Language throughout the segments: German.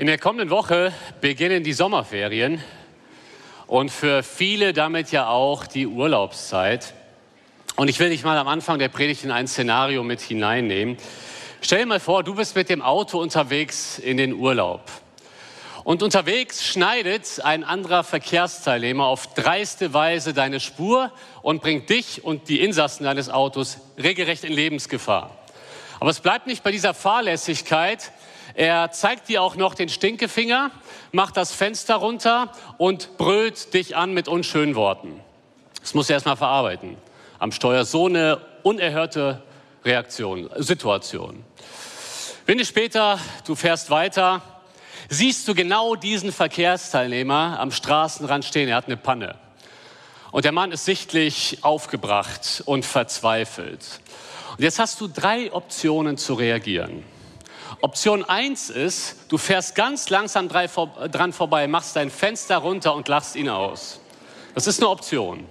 In der kommenden Woche beginnen die Sommerferien und für viele damit ja auch die Urlaubszeit. Und ich will dich mal am Anfang der Predigt in ein Szenario mit hineinnehmen. Stell dir mal vor, du bist mit dem Auto unterwegs in den Urlaub. Und unterwegs schneidet ein anderer Verkehrsteilnehmer auf dreiste Weise deine Spur und bringt dich und die Insassen deines Autos regelrecht in Lebensgefahr. Aber es bleibt nicht bei dieser Fahrlässigkeit. Er zeigt dir auch noch den Stinkefinger, macht das Fenster runter und brüllt dich an mit unschönen Worten. Das muss er erstmal verarbeiten. Am Steuer so eine unerhörte Reaktion, Situation. Wenn später, du fährst weiter, siehst du genau diesen Verkehrsteilnehmer am Straßenrand stehen. Er hat eine Panne. Und der Mann ist sichtlich aufgebracht und verzweifelt. Und jetzt hast du drei Optionen zu reagieren. Option eins ist, du fährst ganz langsam dran vorbei, machst dein Fenster runter und lachst ihn aus. Das ist eine Option.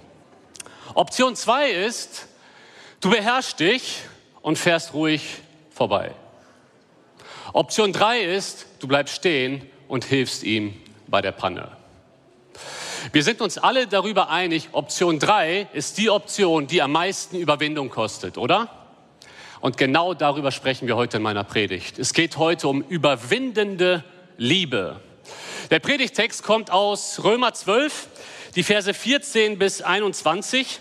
Option zwei ist, du beherrschst dich und fährst ruhig vorbei. Option drei ist, du bleibst stehen und hilfst ihm bei der Panne. Wir sind uns alle darüber einig, Option drei ist die Option, die am meisten Überwindung kostet, oder? Und genau darüber sprechen wir heute in meiner Predigt. Es geht heute um überwindende Liebe. Der Predigtext kommt aus Römer 12, die Verse 14 bis 21.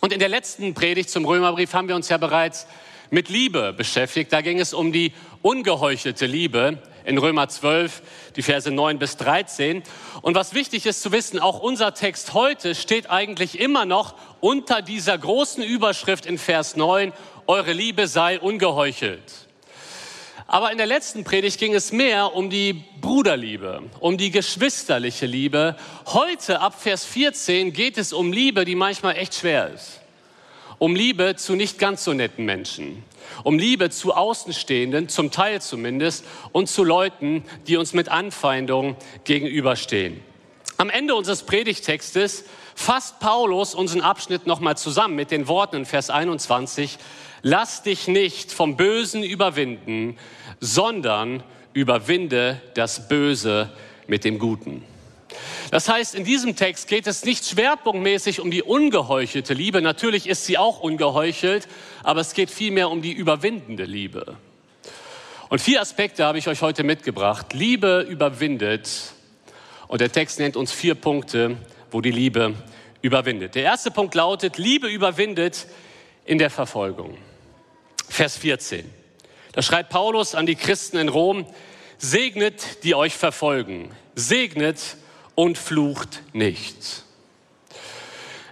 Und in der letzten Predigt zum Römerbrief haben wir uns ja bereits mit Liebe beschäftigt. Da ging es um die ungeheuchelte Liebe in Römer 12, die Verse 9 bis 13. Und was wichtig ist zu wissen, auch unser Text heute steht eigentlich immer noch unter dieser großen Überschrift in Vers 9, eure Liebe sei ungeheuchelt. Aber in der letzten Predigt ging es mehr um die Bruderliebe, um die geschwisterliche Liebe. Heute ab Vers 14 geht es um Liebe, die manchmal echt schwer ist um Liebe zu nicht ganz so netten Menschen, um Liebe zu Außenstehenden, zum Teil zumindest, und zu Leuten, die uns mit Anfeindung gegenüberstehen. Am Ende unseres Predigtextes fasst Paulus unseren Abschnitt nochmal zusammen mit den Worten in Vers 21, lass dich nicht vom Bösen überwinden, sondern überwinde das Böse mit dem Guten. Das heißt, in diesem Text geht es nicht schwerpunktmäßig um die ungeheuchelte Liebe. Natürlich ist sie auch ungeheuchelt, aber es geht vielmehr um die überwindende Liebe. Und vier Aspekte habe ich euch heute mitgebracht. Liebe überwindet. Und der Text nennt uns vier Punkte, wo die Liebe überwindet. Der erste Punkt lautet, Liebe überwindet in der Verfolgung. Vers 14. Da schreibt Paulus an die Christen in Rom, segnet, die euch verfolgen. Segnet, und flucht nicht.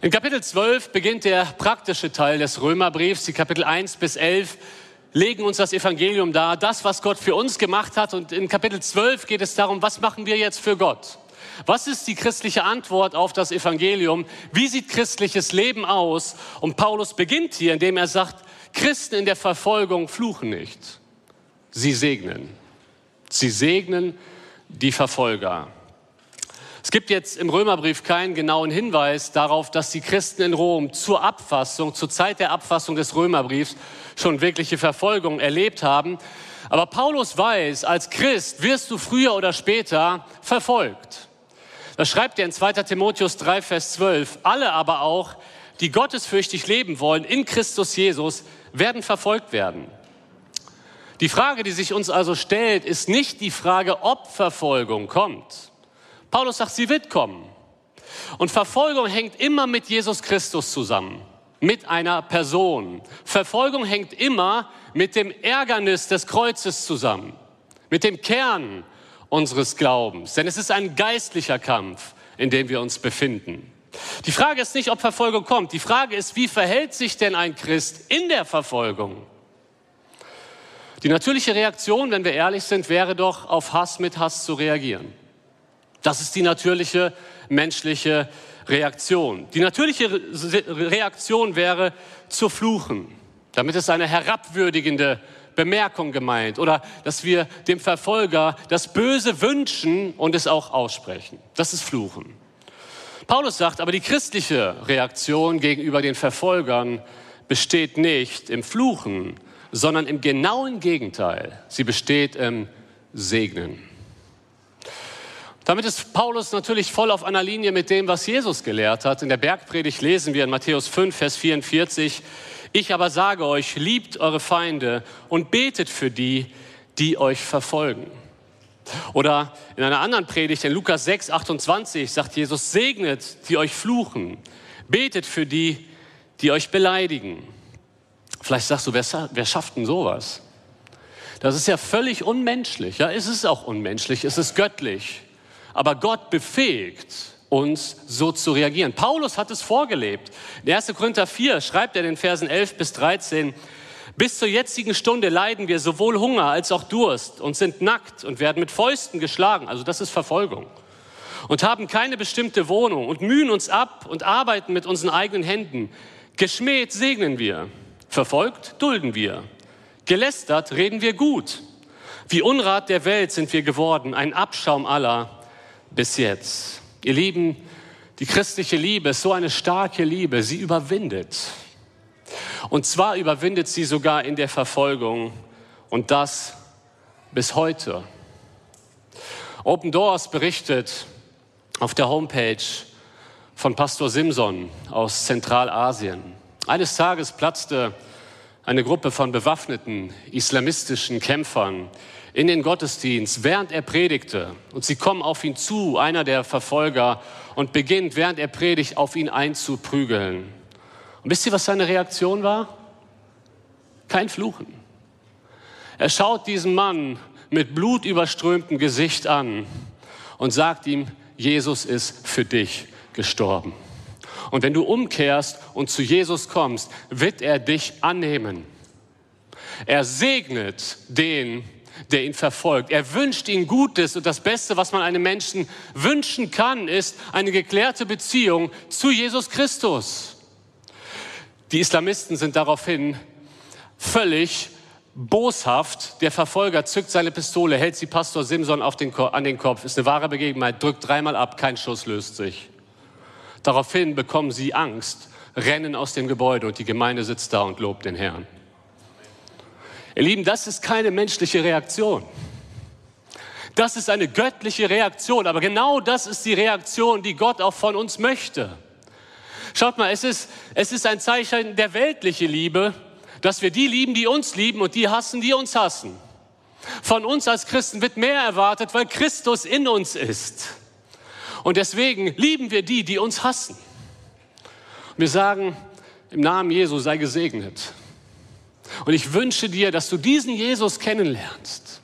In Kapitel 12 beginnt der praktische Teil des Römerbriefs. Die Kapitel 1 bis 11 legen uns das Evangelium dar, das, was Gott für uns gemacht hat. Und in Kapitel 12 geht es darum, was machen wir jetzt für Gott? Was ist die christliche Antwort auf das Evangelium? Wie sieht christliches Leben aus? Und Paulus beginnt hier, indem er sagt, Christen in der Verfolgung fluchen nicht. Sie segnen. Sie segnen die Verfolger. Es gibt jetzt im Römerbrief keinen genauen Hinweis darauf, dass die Christen in Rom zur Abfassung, zur Zeit der Abfassung des Römerbriefs schon wirkliche Verfolgung erlebt haben. Aber Paulus weiß, als Christ wirst du früher oder später verfolgt. Das schreibt er in 2 Timotheus 3, Vers 12. Alle aber auch, die gottesfürchtig leben wollen in Christus Jesus, werden verfolgt werden. Die Frage, die sich uns also stellt, ist nicht die Frage, ob Verfolgung kommt. Paulus sagt, sie wird kommen. Und Verfolgung hängt immer mit Jesus Christus zusammen, mit einer Person. Verfolgung hängt immer mit dem Ärgernis des Kreuzes zusammen, mit dem Kern unseres Glaubens. Denn es ist ein geistlicher Kampf, in dem wir uns befinden. Die Frage ist nicht, ob Verfolgung kommt. Die Frage ist, wie verhält sich denn ein Christ in der Verfolgung? Die natürliche Reaktion, wenn wir ehrlich sind, wäre doch, auf Hass mit Hass zu reagieren. Das ist die natürliche menschliche Reaktion. Die natürliche Reaktion wäre zu fluchen. Damit ist eine herabwürdigende Bemerkung gemeint oder dass wir dem Verfolger das Böse wünschen und es auch aussprechen. Das ist Fluchen. Paulus sagt aber, die christliche Reaktion gegenüber den Verfolgern besteht nicht im Fluchen, sondern im genauen Gegenteil. Sie besteht im Segnen. Damit ist Paulus natürlich voll auf einer Linie mit dem, was Jesus gelehrt hat. In der Bergpredigt lesen wir in Matthäus 5, Vers 44, ich aber sage euch, liebt eure Feinde und betet für die, die euch verfolgen. Oder in einer anderen Predigt, in Lukas 6, 28, sagt Jesus, segnet, die euch fluchen, betet für die, die euch beleidigen. Vielleicht sagst du, wer, wer schafft denn sowas? Das ist ja völlig unmenschlich. Ja, es ist auch unmenschlich, es ist göttlich. Aber Gott befähigt uns so zu reagieren. Paulus hat es vorgelebt. In 1. Korinther 4 schreibt er in den Versen 11 bis 13, bis zur jetzigen Stunde leiden wir sowohl Hunger als auch Durst und sind nackt und werden mit Fäusten geschlagen. Also das ist Verfolgung. Und haben keine bestimmte Wohnung und mühen uns ab und arbeiten mit unseren eigenen Händen. Geschmäht segnen wir, verfolgt dulden wir, gelästert reden wir gut. Wie Unrat der Welt sind wir geworden, ein Abschaum aller bis jetzt. Ihr Lieben, die christliche Liebe ist so eine starke Liebe, sie überwindet. Und zwar überwindet sie sogar in der Verfolgung und das bis heute. Open Doors berichtet auf der Homepage von Pastor Simson aus Zentralasien. Eines Tages platzte eine Gruppe von bewaffneten islamistischen Kämpfern in den Gottesdienst, während er predigte. Und sie kommen auf ihn zu, einer der Verfolger, und beginnt, während er predigt, auf ihn einzuprügeln. Und wisst ihr, was seine Reaktion war? Kein Fluchen. Er schaut diesen Mann mit blutüberströmtem Gesicht an und sagt ihm, Jesus ist für dich gestorben. Und wenn du umkehrst und zu Jesus kommst, wird er dich annehmen. Er segnet den, der ihn verfolgt. Er wünscht ihm Gutes und das Beste, was man einem Menschen wünschen kann, ist eine geklärte Beziehung zu Jesus Christus. Die Islamisten sind daraufhin völlig boshaft. Der Verfolger zückt seine Pistole, hält sie Pastor Simson den an den Kopf. Ist eine wahre Begebenheit, drückt dreimal ab, kein Schuss löst sich. Daraufhin bekommen sie Angst, rennen aus dem Gebäude und die Gemeinde sitzt da und lobt den Herrn. Ihr Lieben, das ist keine menschliche Reaktion. Das ist eine göttliche Reaktion, aber genau das ist die Reaktion, die Gott auch von uns möchte. Schaut mal, es ist, es ist ein Zeichen der weltlichen Liebe, dass wir die lieben, die uns lieben und die hassen, die uns hassen. Von uns als Christen wird mehr erwartet, weil Christus in uns ist. Und deswegen lieben wir die, die uns hassen. Wir sagen, im Namen Jesu sei gesegnet. Und ich wünsche dir, dass du diesen Jesus kennenlernst.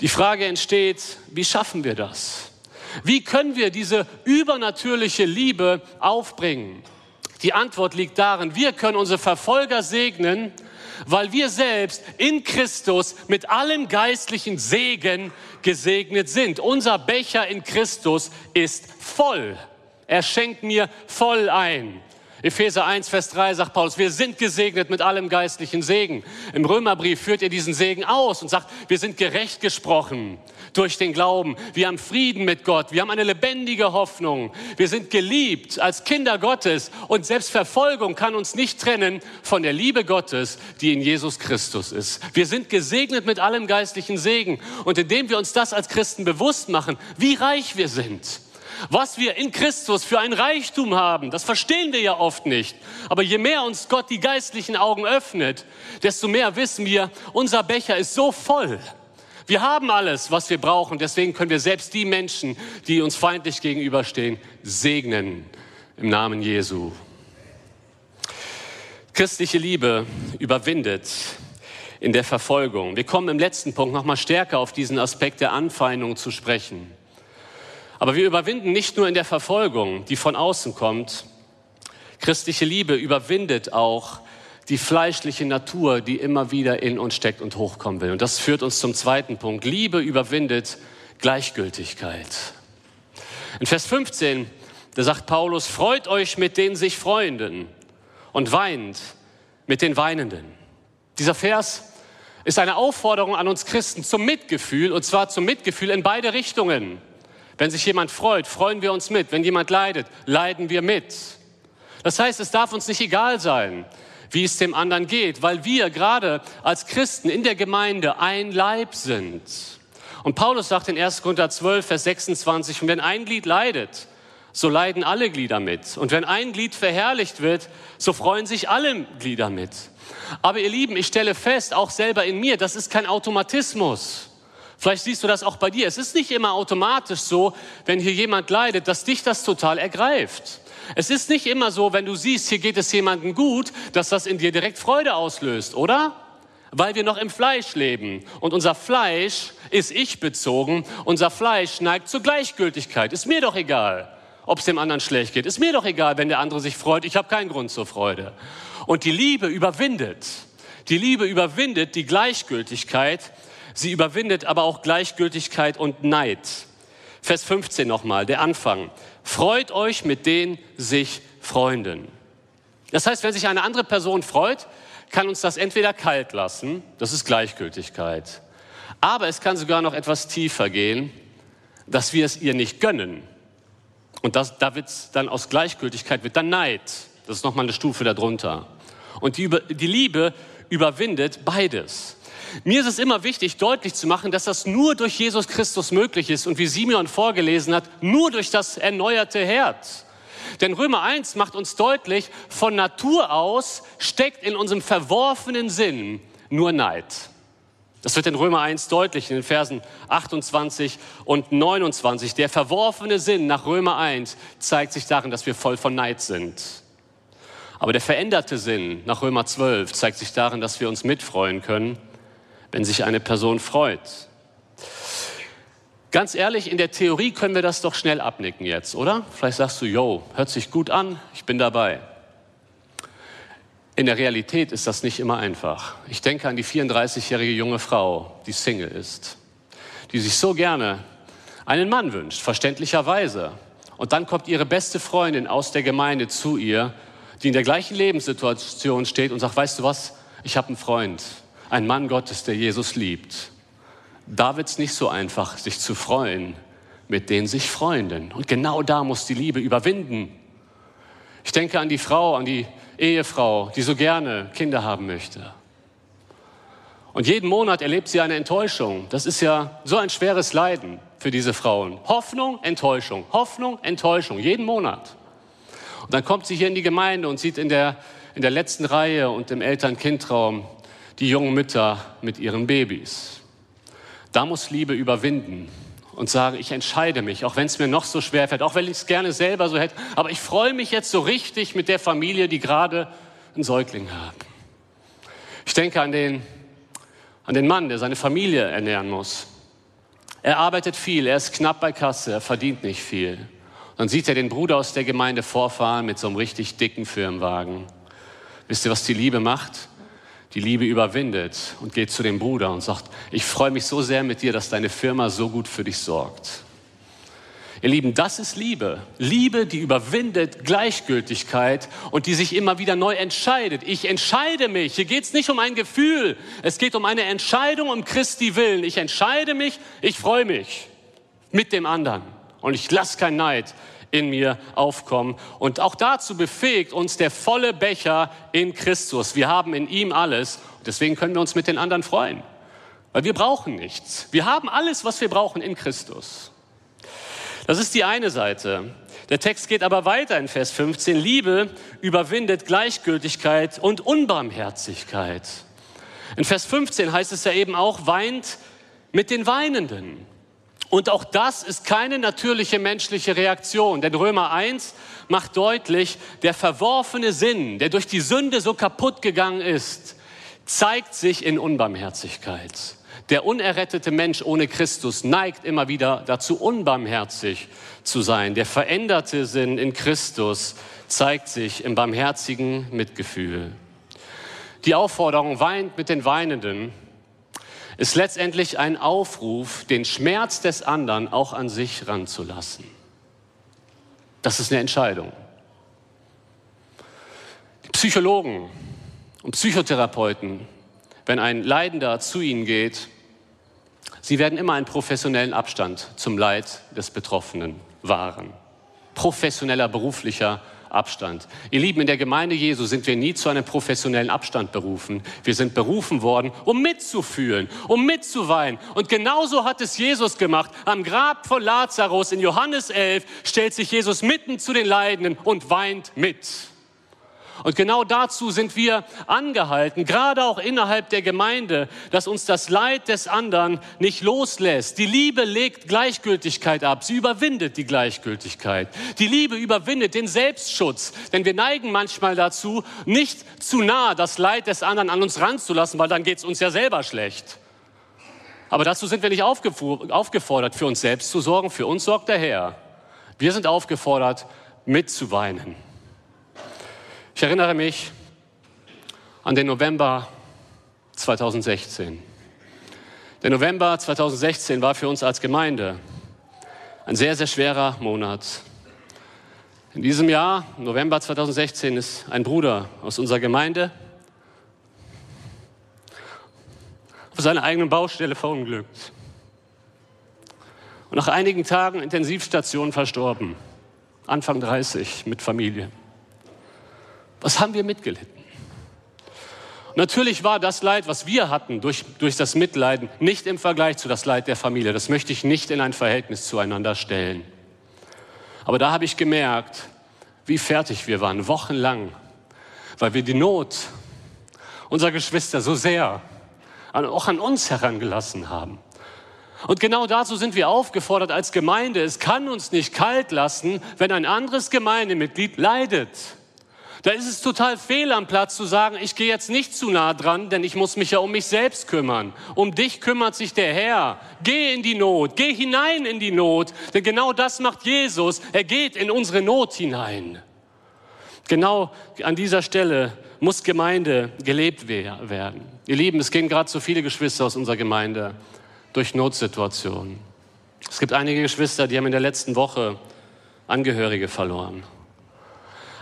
Die Frage entsteht, wie schaffen wir das? Wie können wir diese übernatürliche Liebe aufbringen? Die Antwort liegt darin, wir können unsere Verfolger segnen, weil wir selbst in Christus mit allem geistlichen Segen gesegnet sind. Unser Becher in Christus ist voll. Er schenkt mir voll ein. Epheser 1, Vers 3 sagt Paulus, wir sind gesegnet mit allem geistlichen Segen. Im Römerbrief führt er diesen Segen aus und sagt, wir sind gerecht gesprochen durch den Glauben. Wir haben Frieden mit Gott. Wir haben eine lebendige Hoffnung. Wir sind geliebt als Kinder Gottes und selbst Verfolgung kann uns nicht trennen von der Liebe Gottes, die in Jesus Christus ist. Wir sind gesegnet mit allem geistlichen Segen und indem wir uns das als Christen bewusst machen, wie reich wir sind, was wir in Christus für ein Reichtum haben, das verstehen wir ja oft nicht. Aber je mehr uns Gott die geistlichen Augen öffnet, desto mehr wissen wir, unser Becher ist so voll. Wir haben alles, was wir brauchen. Deswegen können wir selbst die Menschen, die uns feindlich gegenüberstehen, segnen im Namen Jesu. Christliche Liebe überwindet in der Verfolgung. Wir kommen im letzten Punkt noch mal stärker auf diesen Aspekt der Anfeindung zu sprechen. Aber wir überwinden nicht nur in der Verfolgung, die von außen kommt. Christliche Liebe überwindet auch die fleischliche Natur, die immer wieder in uns steckt und hochkommen will. Und das führt uns zum zweiten Punkt. Liebe überwindet Gleichgültigkeit. In Vers 15, da sagt Paulus, freut euch mit den sich Freunden und weint mit den Weinenden. Dieser Vers ist eine Aufforderung an uns Christen zum Mitgefühl, und zwar zum Mitgefühl in beide Richtungen. Wenn sich jemand freut, freuen wir uns mit. Wenn jemand leidet, leiden wir mit. Das heißt, es darf uns nicht egal sein, wie es dem anderen geht, weil wir gerade als Christen in der Gemeinde ein Leib sind. Und Paulus sagt in 1. Korinther 12, Vers 26, und wenn ein Glied leidet, so leiden alle Glieder mit. Und wenn ein Glied verherrlicht wird, so freuen sich alle Glieder mit. Aber ihr Lieben, ich stelle fest, auch selber in mir, das ist kein Automatismus. Vielleicht siehst du das auch bei dir. Es ist nicht immer automatisch so, wenn hier jemand leidet, dass dich das total ergreift. Es ist nicht immer so, wenn du siehst, hier geht es jemandem gut, dass das in dir direkt Freude auslöst, oder? Weil wir noch im Fleisch leben. Und unser Fleisch ist ich bezogen. Unser Fleisch neigt zur Gleichgültigkeit. Ist mir doch egal, ob es dem anderen schlecht geht. Ist mir doch egal, wenn der andere sich freut. Ich habe keinen Grund zur Freude. Und die Liebe überwindet. Die Liebe überwindet die Gleichgültigkeit. Sie überwindet aber auch Gleichgültigkeit und Neid. Vers 15 nochmal, der Anfang. Freut euch mit den sich Freunden. Das heißt, wenn sich eine andere Person freut, kann uns das entweder kalt lassen, das ist Gleichgültigkeit. Aber es kann sogar noch etwas tiefer gehen, dass wir es ihr nicht gönnen. Und das, da wird dann aus Gleichgültigkeit wird dann Neid. Das ist nochmal eine Stufe darunter. Und die, die Liebe überwindet beides. Mir ist es immer wichtig, deutlich zu machen, dass das nur durch Jesus Christus möglich ist und wie Simeon vorgelesen hat, nur durch das erneuerte Herz. Denn Römer 1 macht uns deutlich, von Natur aus steckt in unserem verworfenen Sinn nur Neid. Das wird in Römer 1 deutlich, in den Versen 28 und 29. Der verworfene Sinn nach Römer 1 zeigt sich darin, dass wir voll von Neid sind. Aber der veränderte Sinn nach Römer 12 zeigt sich darin, dass wir uns mitfreuen können, wenn sich eine Person freut. Ganz ehrlich, in der Theorie können wir das doch schnell abnicken jetzt, oder? Vielleicht sagst du, yo, hört sich gut an, ich bin dabei. In der Realität ist das nicht immer einfach. Ich denke an die 34-jährige junge Frau, die Single ist, die sich so gerne einen Mann wünscht, verständlicherweise. Und dann kommt ihre beste Freundin aus der Gemeinde zu ihr, die in der gleichen Lebenssituation steht und sagt, weißt du was, ich habe einen Freund, ein Mann Gottes, der Jesus liebt. Da wird es nicht so einfach, sich zu freuen mit den sich Freunden. Und genau da muss die Liebe überwinden. Ich denke an die Frau, an die Ehefrau, die so gerne Kinder haben möchte. Und jeden Monat erlebt sie eine Enttäuschung. Das ist ja so ein schweres Leiden für diese Frauen. Hoffnung, Enttäuschung, Hoffnung, Enttäuschung, jeden Monat. Und dann kommt sie hier in die Gemeinde und sieht in der, in der letzten Reihe und im Eltern-Kind-Raum die jungen Mütter mit ihren Babys. Da muss Liebe überwinden und sagen, ich entscheide mich, auch wenn es mir noch so schwer fällt, auch wenn ich es gerne selber so hätte, aber ich freue mich jetzt so richtig mit der Familie, die gerade einen Säugling hat. Ich denke an den, an den Mann, der seine Familie ernähren muss. Er arbeitet viel, er ist knapp bei Kasse, er verdient nicht viel. Dann sieht er den Bruder aus der Gemeinde vorfahren mit so einem richtig dicken Firmenwagen. Wisst ihr, was die Liebe macht? Die Liebe überwindet und geht zu dem Bruder und sagt, ich freue mich so sehr mit dir, dass deine Firma so gut für dich sorgt. Ihr Lieben, das ist Liebe. Liebe, die überwindet Gleichgültigkeit und die sich immer wieder neu entscheidet. Ich entscheide mich. Hier geht es nicht um ein Gefühl. Es geht um eine Entscheidung um Christi Willen. Ich entscheide mich, ich freue mich mit dem anderen. Und ich lasse keinen Neid in mir aufkommen. Und auch dazu befähigt uns der volle Becher in Christus. Wir haben in ihm alles. Deswegen können wir uns mit den anderen freuen. Weil wir brauchen nichts. Wir haben alles, was wir brauchen in Christus. Das ist die eine Seite. Der Text geht aber weiter in Vers 15. Liebe überwindet Gleichgültigkeit und Unbarmherzigkeit. In Vers 15 heißt es ja eben auch, weint mit den Weinenden. Und auch das ist keine natürliche menschliche Reaktion, denn Römer 1 macht deutlich, der verworfene Sinn, der durch die Sünde so kaputt gegangen ist, zeigt sich in Unbarmherzigkeit. Der unerrettete Mensch ohne Christus neigt immer wieder dazu, unbarmherzig zu sein. Der veränderte Sinn in Christus zeigt sich im barmherzigen Mitgefühl. Die Aufforderung weint mit den Weinenden ist letztendlich ein Aufruf, den Schmerz des anderen auch an sich ranzulassen. Das ist eine Entscheidung. Die Psychologen und Psychotherapeuten, wenn ein Leidender zu ihnen geht, sie werden immer einen professionellen Abstand zum Leid des Betroffenen wahren. Professioneller beruflicher Abstand. Ihr Lieben, in der Gemeinde Jesu sind wir nie zu einem professionellen Abstand berufen. Wir sind berufen worden, um mitzufühlen, um mitzuweinen. Und genauso hat es Jesus gemacht. Am Grab von Lazarus in Johannes 11 stellt sich Jesus mitten zu den Leidenden und weint mit. Und genau dazu sind wir angehalten, gerade auch innerhalb der Gemeinde, dass uns das Leid des anderen nicht loslässt. Die Liebe legt Gleichgültigkeit ab, sie überwindet die Gleichgültigkeit. Die Liebe überwindet den Selbstschutz, denn wir neigen manchmal dazu, nicht zu nah das Leid des anderen an uns ranzulassen, weil dann geht es uns ja selber schlecht. Aber dazu sind wir nicht aufgefordert, für uns selbst zu sorgen, für uns sorgt der Herr. Wir sind aufgefordert, mitzuweinen. Ich erinnere mich an den November 2016. Der November 2016 war für uns als Gemeinde ein sehr, sehr schwerer Monat. In diesem Jahr, November 2016, ist ein Bruder aus unserer Gemeinde auf seiner eigenen Baustelle verunglückt. Und nach einigen Tagen Intensivstation verstorben. Anfang 30 mit Familie. Was haben wir mitgelitten? Natürlich war das Leid, was wir hatten durch, durch das Mitleiden, nicht im Vergleich zu das Leid der Familie. Das möchte ich nicht in ein Verhältnis zueinander stellen. Aber da habe ich gemerkt, wie fertig wir waren, wochenlang, weil wir die Not unserer Geschwister so sehr auch an uns herangelassen haben. Und genau dazu sind wir aufgefordert als Gemeinde. Es kann uns nicht kalt lassen, wenn ein anderes Gemeindemitglied leidet. Da ist es total fehl am Platz zu sagen, ich gehe jetzt nicht zu nah dran, denn ich muss mich ja um mich selbst kümmern. Um dich kümmert sich der Herr. Geh in die Not, geh hinein in die Not, denn genau das macht Jesus. Er geht in unsere Not hinein. Genau an dieser Stelle muss Gemeinde gelebt werden. Ihr Lieben, es gehen gerade so viele Geschwister aus unserer Gemeinde durch Notsituationen. Es gibt einige Geschwister, die haben in der letzten Woche Angehörige verloren.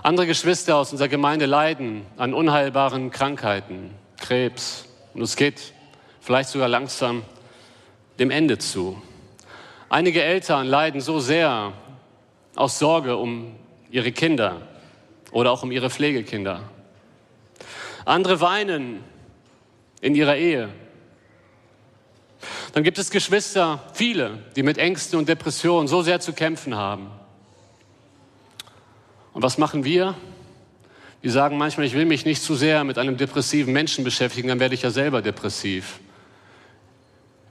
Andere Geschwister aus unserer Gemeinde leiden an unheilbaren Krankheiten, Krebs. Und es geht vielleicht sogar langsam dem Ende zu. Einige Eltern leiden so sehr aus Sorge um ihre Kinder oder auch um ihre Pflegekinder. Andere weinen in ihrer Ehe. Dann gibt es Geschwister, viele, die mit Ängsten und Depressionen so sehr zu kämpfen haben. Und was machen wir? Wir sagen manchmal, ich will mich nicht zu sehr mit einem depressiven Menschen beschäftigen, dann werde ich ja selber depressiv.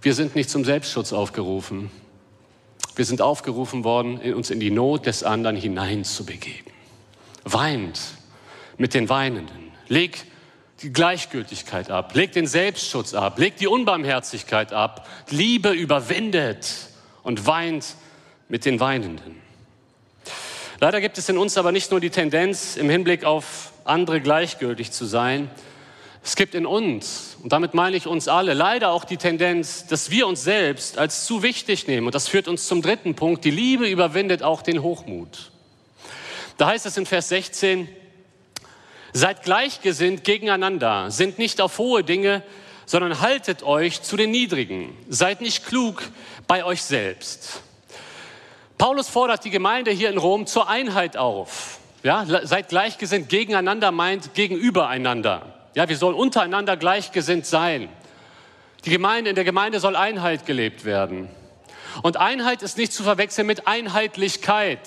Wir sind nicht zum Selbstschutz aufgerufen. Wir sind aufgerufen worden, uns in die Not des anderen hineinzubegeben. Weint mit den Weinenden. Leg die Gleichgültigkeit ab. Leg den Selbstschutz ab. Leg die Unbarmherzigkeit ab. Liebe überwindet und weint mit den Weinenden. Leider gibt es in uns aber nicht nur die Tendenz, im Hinblick auf andere gleichgültig zu sein. Es gibt in uns, und damit meine ich uns alle, leider auch die Tendenz, dass wir uns selbst als zu wichtig nehmen. Und das führt uns zum dritten Punkt. Die Liebe überwindet auch den Hochmut. Da heißt es in Vers 16, seid gleichgesinnt gegeneinander, sind nicht auf hohe Dinge, sondern haltet euch zu den Niedrigen. Seid nicht klug bei euch selbst. Paulus fordert die Gemeinde hier in Rom zur Einheit auf. Ja, seid gleichgesinnt, gegeneinander meint gegenübereinander. Ja, wir sollen untereinander gleichgesinnt sein. Die Gemeinde, in der Gemeinde soll Einheit gelebt werden. Und Einheit ist nicht zu verwechseln mit Einheitlichkeit.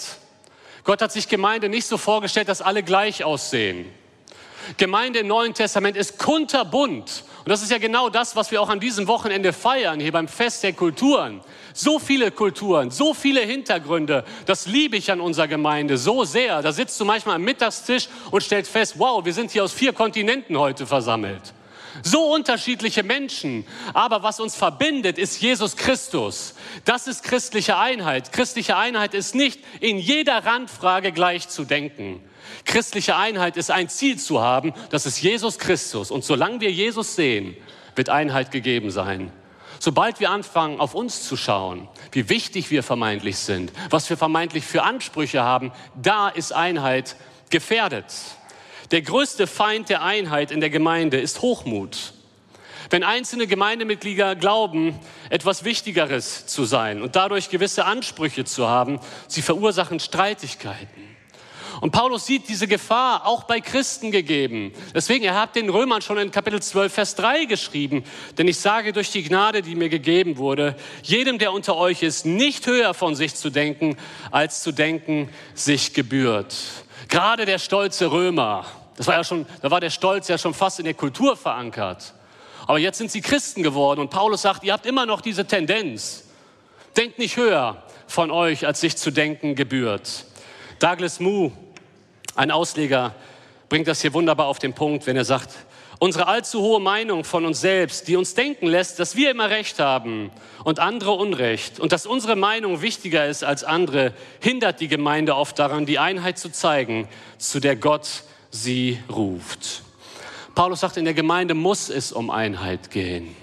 Gott hat sich Gemeinde nicht so vorgestellt, dass alle gleich aussehen. Gemeinde im Neuen Testament ist kunterbunt. Und das ist ja genau das, was wir auch an diesem Wochenende feiern, hier beim Fest der Kulturen. So viele Kulturen, so viele Hintergründe, das liebe ich an unserer Gemeinde so sehr. Da sitzt du manchmal am Mittagstisch und stellst fest, wow, wir sind hier aus vier Kontinenten heute versammelt. So unterschiedliche Menschen. Aber was uns verbindet, ist Jesus Christus. Das ist christliche Einheit. Christliche Einheit ist nicht in jeder Randfrage gleich zu denken. Christliche Einheit ist ein Ziel zu haben, das ist Jesus Christus. Und solange wir Jesus sehen, wird Einheit gegeben sein. Sobald wir anfangen, auf uns zu schauen, wie wichtig wir vermeintlich sind, was wir vermeintlich für Ansprüche haben, da ist Einheit gefährdet. Der größte Feind der Einheit in der Gemeinde ist Hochmut. Wenn einzelne Gemeindemitglieder glauben, etwas Wichtigeres zu sein und dadurch gewisse Ansprüche zu haben, sie verursachen Streitigkeiten. Und Paulus sieht diese Gefahr auch bei Christen gegeben. Deswegen, er hat den Römern schon in Kapitel 12, Vers 3 geschrieben. Denn ich sage durch die Gnade, die mir gegeben wurde, jedem, der unter euch ist, nicht höher von sich zu denken, als zu denken sich gebührt. Gerade der stolze Römer, das war ja schon, da war der Stolz ja schon fast in der Kultur verankert. Aber jetzt sind sie Christen geworden und Paulus sagt, ihr habt immer noch diese Tendenz. Denkt nicht höher von euch, als sich zu denken gebührt. Douglas Moo ein Ausleger bringt das hier wunderbar auf den Punkt, wenn er sagt, unsere allzu hohe Meinung von uns selbst, die uns denken lässt, dass wir immer Recht haben und andere Unrecht und dass unsere Meinung wichtiger ist als andere, hindert die Gemeinde oft daran, die Einheit zu zeigen, zu der Gott sie ruft. Paulus sagt, in der Gemeinde muss es um Einheit gehen.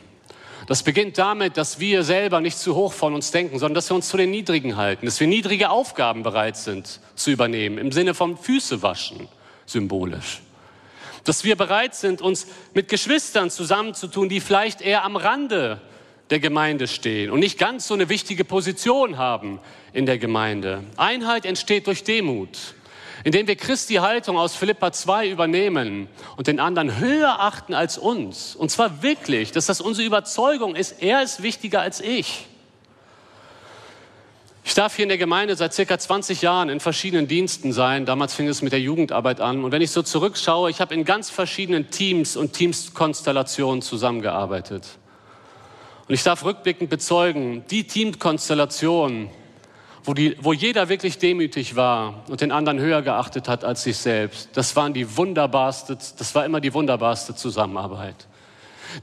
Das beginnt damit, dass wir selber nicht zu hoch von uns denken, sondern dass wir uns zu den Niedrigen halten, dass wir niedrige Aufgaben bereit sind zu übernehmen, im Sinne von Füße waschen, symbolisch. Dass wir bereit sind, uns mit Geschwistern zusammenzutun, die vielleicht eher am Rande der Gemeinde stehen und nicht ganz so eine wichtige Position haben in der Gemeinde. Einheit entsteht durch Demut indem wir Christi Haltung aus Philippa 2 übernehmen und den anderen höher achten als uns. Und zwar wirklich, dass das unsere Überzeugung ist, er ist wichtiger als ich. Ich darf hier in der Gemeinde seit circa 20 Jahren in verschiedenen Diensten sein. Damals fing es mit der Jugendarbeit an. Und wenn ich so zurückschaue, ich habe in ganz verschiedenen Teams und Teamskonstellationen zusammengearbeitet. Und ich darf rückblickend bezeugen, die Teamkonstellationen, wo, die, wo jeder wirklich demütig war und den anderen höher geachtet hat als sich selbst. Das waren die wunderbarste, das war immer die wunderbarste Zusammenarbeit.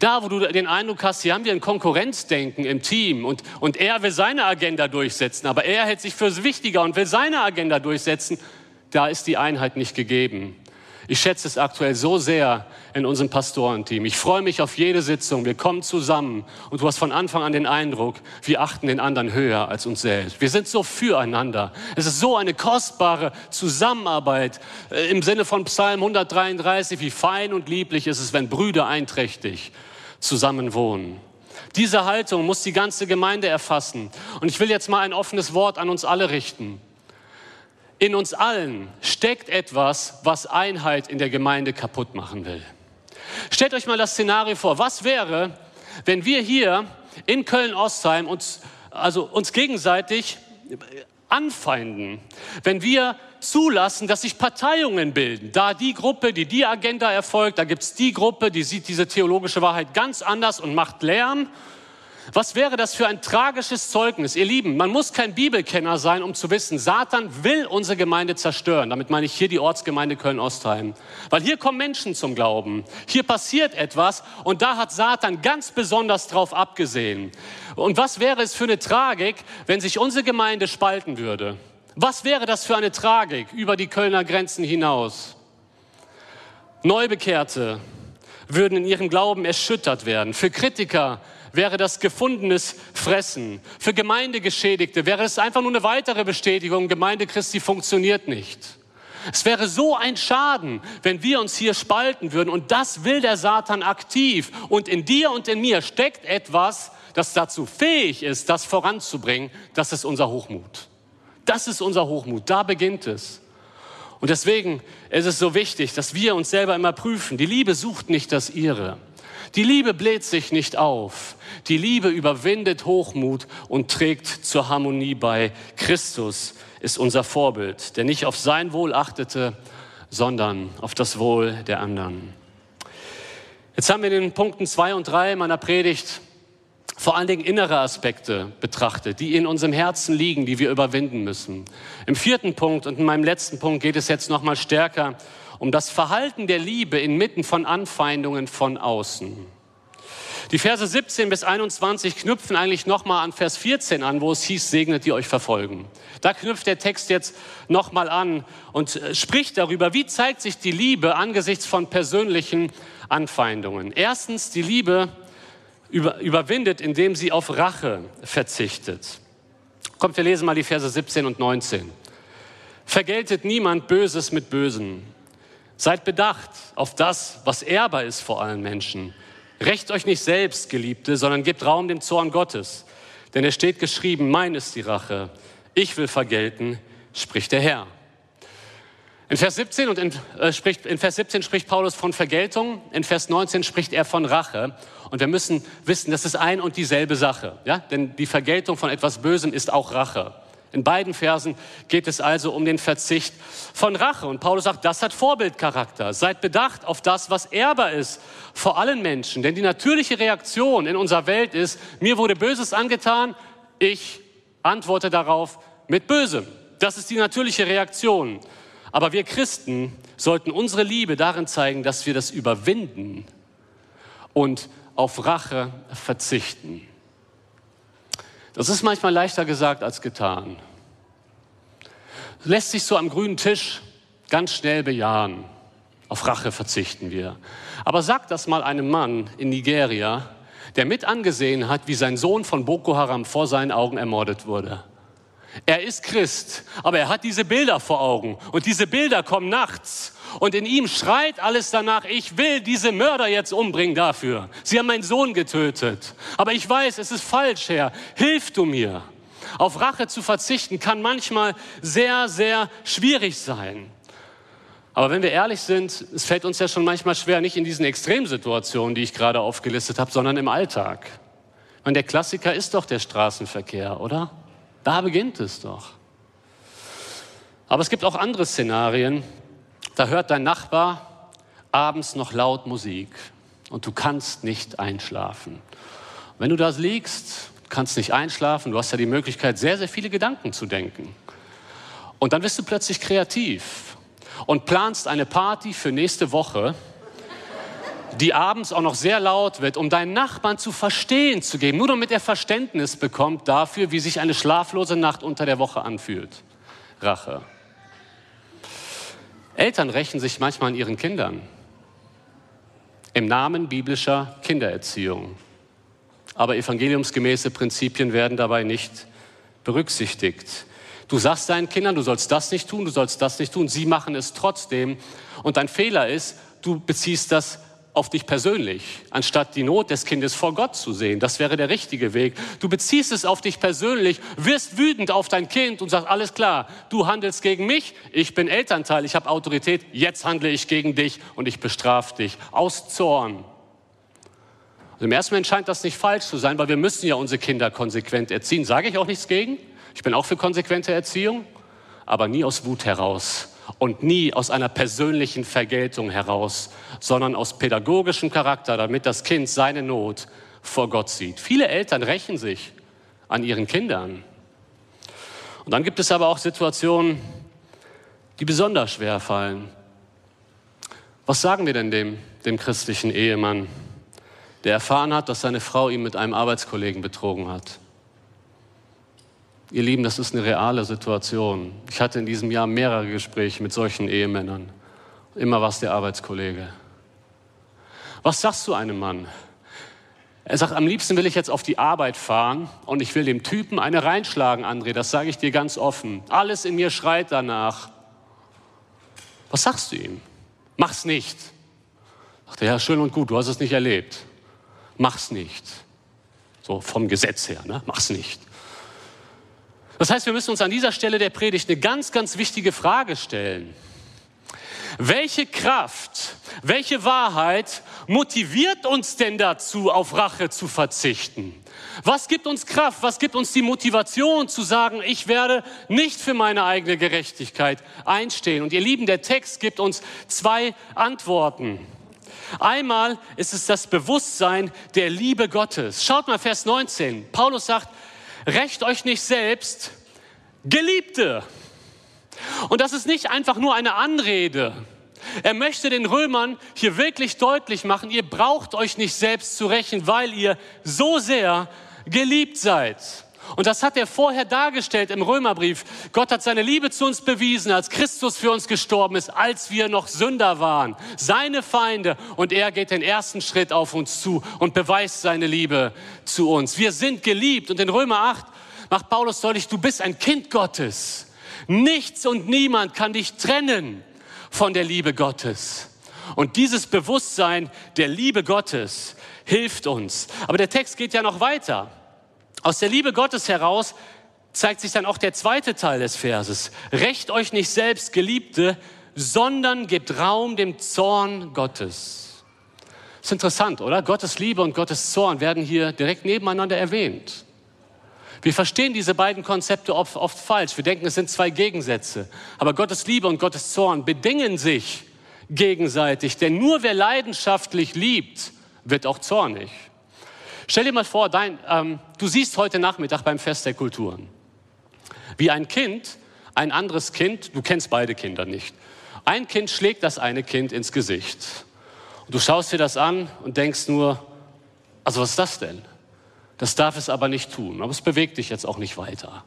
Da, wo du den Eindruck hast, hier haben wir ein Konkurrenzdenken im Team und, und er will seine Agenda durchsetzen, aber er hält sich für wichtiger und will seine Agenda durchsetzen, da ist die Einheit nicht gegeben. Ich schätze es aktuell so sehr in unserem Pastorenteam. Ich freue mich auf jede Sitzung. Wir kommen zusammen und du hast von Anfang an den Eindruck, wir achten den anderen höher als uns selbst. Wir sind so füreinander. Es ist so eine kostbare Zusammenarbeit äh, im Sinne von Psalm 133. Wie fein und lieblich ist es, wenn Brüder einträchtig zusammen wohnen. Diese Haltung muss die ganze Gemeinde erfassen. Und ich will jetzt mal ein offenes Wort an uns alle richten. In uns allen steckt etwas, was Einheit in der Gemeinde kaputt machen will. Stellt euch mal das Szenario vor. Was wäre, wenn wir hier in Köln-Ostheim uns, also uns gegenseitig anfeinden, wenn wir zulassen, dass sich Parteiungen bilden. Da die Gruppe, die die Agenda erfolgt, da gibt es die Gruppe, die sieht diese theologische Wahrheit ganz anders und macht Lärm was wäre das für ein tragisches Zeugnis? Ihr Lieben, man muss kein Bibelkenner sein, um zu wissen, Satan will unsere Gemeinde zerstören. Damit meine ich hier die Ortsgemeinde Köln-Ostheim. Weil hier kommen Menschen zum Glauben. Hier passiert etwas und da hat Satan ganz besonders drauf abgesehen. Und was wäre es für eine Tragik, wenn sich unsere Gemeinde spalten würde? Was wäre das für eine Tragik über die Kölner Grenzen hinaus? Neubekehrte würden in ihrem Glauben erschüttert werden. Für Kritiker wäre das gefundenes Fressen. Für Gemeindegeschädigte wäre es einfach nur eine weitere Bestätigung, Gemeinde Christi funktioniert nicht. Es wäre so ein Schaden, wenn wir uns hier spalten würden. Und das will der Satan aktiv. Und in dir und in mir steckt etwas, das dazu fähig ist, das voranzubringen. Das ist unser Hochmut. Das ist unser Hochmut. Da beginnt es. Und deswegen ist es so wichtig, dass wir uns selber immer prüfen. Die Liebe sucht nicht das ihre. Die Liebe bläht sich nicht auf. Die Liebe überwindet Hochmut und trägt zur Harmonie bei. Christus ist unser Vorbild, der nicht auf sein Wohl achtete, sondern auf das Wohl der anderen. Jetzt haben wir in den Punkten zwei und drei meiner Predigt vor allen Dingen innere Aspekte betrachtet, die in unserem Herzen liegen, die wir überwinden müssen. Im vierten Punkt und in meinem letzten Punkt geht es jetzt noch mal stärker um das Verhalten der Liebe inmitten von Anfeindungen von außen. Die Verse 17 bis 21 knüpfen eigentlich nochmal an Vers 14 an, wo es hieß, segnet die euch verfolgen. Da knüpft der Text jetzt nochmal an und äh, spricht darüber, wie zeigt sich die Liebe angesichts von persönlichen Anfeindungen. Erstens, die Liebe über, überwindet, indem sie auf Rache verzichtet. Kommt, wir lesen mal die Verse 17 und 19. Vergeltet niemand Böses mit Bösen. Seid bedacht auf das, was ehrbar ist vor allen Menschen. Recht euch nicht selbst, Geliebte, sondern gebt Raum dem Zorn Gottes. Denn es steht geschrieben, mein ist die Rache. Ich will vergelten, spricht der Herr. In Vers 17, und in, äh, spricht, in Vers 17 spricht Paulus von Vergeltung, in Vers 19 spricht er von Rache. Und wir müssen wissen, das ist ein und dieselbe Sache. Ja? Denn die Vergeltung von etwas Bösem ist auch Rache. In beiden Versen geht es also um den Verzicht von Rache. Und Paulus sagt, das hat Vorbildcharakter. Seid bedacht auf das, was ehrbar ist vor allen Menschen. Denn die natürliche Reaktion in unserer Welt ist, mir wurde Böses angetan, ich antworte darauf mit Bösem. Das ist die natürliche Reaktion. Aber wir Christen sollten unsere Liebe darin zeigen, dass wir das überwinden und auf Rache verzichten. Das ist manchmal leichter gesagt als getan. Lässt sich so am grünen Tisch ganz schnell bejahen. Auf Rache verzichten wir. Aber sagt das mal einem Mann in Nigeria, der mit angesehen hat, wie sein Sohn von Boko Haram vor seinen Augen ermordet wurde. Er ist Christ, aber er hat diese Bilder vor Augen und diese Bilder kommen nachts und in ihm schreit alles danach, ich will diese Mörder jetzt umbringen dafür. Sie haben meinen Sohn getötet, aber ich weiß, es ist falsch, Herr, hilf du mir. Auf Rache zu verzichten kann manchmal sehr, sehr schwierig sein. Aber wenn wir ehrlich sind, es fällt uns ja schon manchmal schwer, nicht in diesen Extremsituationen, die ich gerade aufgelistet habe, sondern im Alltag. Und der Klassiker ist doch der Straßenverkehr, oder? Da beginnt es doch. Aber es gibt auch andere Szenarien. Da hört dein Nachbar abends noch laut Musik und du kannst nicht einschlafen. Wenn du da liegst, kannst nicht einschlafen, du hast ja die Möglichkeit, sehr, sehr viele Gedanken zu denken. Und dann wirst du plötzlich kreativ und planst eine Party für nächste Woche, die abends auch noch sehr laut wird, um deinen Nachbarn zu verstehen zu geben, nur damit er Verständnis bekommt dafür, wie sich eine schlaflose Nacht unter der Woche anfühlt. Rache. Eltern rächen sich manchmal an ihren Kindern im Namen biblischer Kindererziehung. Aber evangeliumsgemäße Prinzipien werden dabei nicht berücksichtigt. Du sagst deinen Kindern, du sollst das nicht tun, du sollst das nicht tun, sie machen es trotzdem. Und dein Fehler ist, du beziehst das auf dich persönlich, anstatt die Not des Kindes vor Gott zu sehen. Das wäre der richtige Weg. Du beziehst es auf dich persönlich, wirst wütend auf dein Kind und sagst, alles klar, du handelst gegen mich, ich bin Elternteil, ich habe Autorität, jetzt handle ich gegen dich und ich bestrafe dich aus Zorn. Also Im ersten Moment scheint das nicht falsch zu sein, weil wir müssen ja unsere Kinder konsequent erziehen. Sage ich auch nichts gegen. Ich bin auch für konsequente Erziehung, aber nie aus Wut heraus und nie aus einer persönlichen Vergeltung heraus, sondern aus pädagogischem Charakter, damit das Kind seine Not vor Gott sieht. Viele Eltern rächen sich an ihren Kindern. Und dann gibt es aber auch Situationen, die besonders schwer fallen. Was sagen wir denn dem, dem christlichen Ehemann, der erfahren hat, dass seine Frau ihn mit einem Arbeitskollegen betrogen hat? Ihr Lieben, das ist eine reale Situation. Ich hatte in diesem Jahr mehrere Gespräche mit solchen Ehemännern. Immer war es der Arbeitskollege. Was sagst du einem Mann? Er sagt, am liebsten will ich jetzt auf die Arbeit fahren und ich will dem Typen eine reinschlagen, André, das sage ich dir ganz offen. Alles in mir schreit danach. Was sagst du ihm? Mach's nicht. Sagt er, ja, schön und gut, du hast es nicht erlebt. Mach's nicht. So vom Gesetz her, ne? mach's nicht. Das heißt, wir müssen uns an dieser Stelle der Predigt eine ganz, ganz wichtige Frage stellen. Welche Kraft, welche Wahrheit motiviert uns denn dazu, auf Rache zu verzichten? Was gibt uns Kraft? Was gibt uns die Motivation zu sagen, ich werde nicht für meine eigene Gerechtigkeit einstehen? Und ihr Lieben, der Text gibt uns zwei Antworten. Einmal ist es das Bewusstsein der Liebe Gottes. Schaut mal Vers 19. Paulus sagt, rächt euch nicht selbst, Geliebte. Und das ist nicht einfach nur eine Anrede. Er möchte den Römern hier wirklich deutlich machen, ihr braucht euch nicht selbst zu rächen, weil ihr so sehr geliebt seid. Und das hat er vorher dargestellt im Römerbrief. Gott hat seine Liebe zu uns bewiesen, als Christus für uns gestorben ist, als wir noch Sünder waren, seine Feinde. Und er geht den ersten Schritt auf uns zu und beweist seine Liebe zu uns. Wir sind geliebt. Und in Römer 8 macht Paulus deutlich, du bist ein Kind Gottes. Nichts und niemand kann dich trennen von der Liebe Gottes. Und dieses Bewusstsein der Liebe Gottes hilft uns. Aber der Text geht ja noch weiter. Aus der Liebe Gottes heraus zeigt sich dann auch der zweite Teil des Verses. Recht euch nicht selbst, Geliebte, sondern gebt Raum dem Zorn Gottes. ist interessant, oder? Gottes Liebe und Gottes Zorn werden hier direkt nebeneinander erwähnt. Wir verstehen diese beiden Konzepte oft, oft, falsch. Wir denken, es sind zwei Gegensätze. Aber Gottes Liebe und Gottes Zorn bedingen sich gegenseitig. Denn nur wer leidenschaftlich liebt, wird auch zornig. Stell dir mal vor, dein, ähm, du siehst heute Nachmittag beim Fest der Kulturen, wie ein Kind ein anderes Kind, du kennst beide Kinder nicht, ein Kind schlägt das eine Kind ins Gesicht. Und du schaust dir das an und denkst nur, also was ist das denn? Das darf es aber nicht tun, aber es bewegt dich jetzt auch nicht weiter.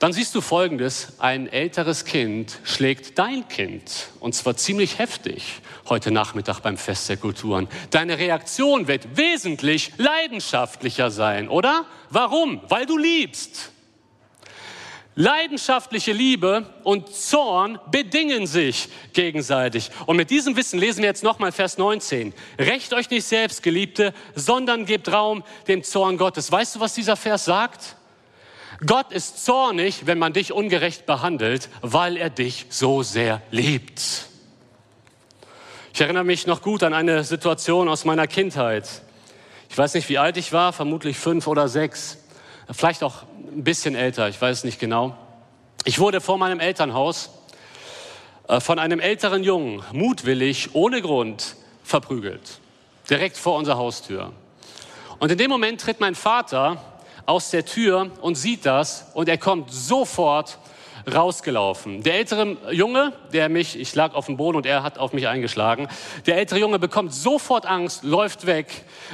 Dann siehst du Folgendes, ein älteres Kind schlägt dein Kind und zwar ziemlich heftig heute Nachmittag beim Fest der Kulturen. Deine Reaktion wird wesentlich leidenschaftlicher sein, oder? Warum? Weil du liebst. Leidenschaftliche Liebe und Zorn bedingen sich gegenseitig. Und mit diesem Wissen lesen wir jetzt nochmal Vers 19. Recht euch nicht selbst, Geliebte, sondern gebt Raum dem Zorn Gottes. Weißt du, was dieser Vers sagt? Gott ist zornig, wenn man dich ungerecht behandelt, weil er dich so sehr liebt. Ich erinnere mich noch gut an eine Situation aus meiner Kindheit. Ich weiß nicht, wie alt ich war, vermutlich fünf oder sechs, vielleicht auch ein bisschen älter, ich weiß nicht genau. Ich wurde vor meinem Elternhaus äh, von einem älteren Jungen mutwillig, ohne Grund, verprügelt. Direkt vor unserer Haustür. Und in dem Moment tritt mein Vater aus der Tür und sieht das und er kommt sofort rausgelaufen. Der ältere Junge, der mich, ich lag auf dem Boden und er hat auf mich eingeschlagen, der ältere Junge bekommt sofort Angst, läuft weg.